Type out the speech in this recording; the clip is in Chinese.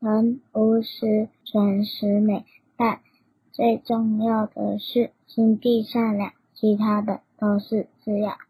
人无十全十美，但最重要的是心地善良。其他的都是次要。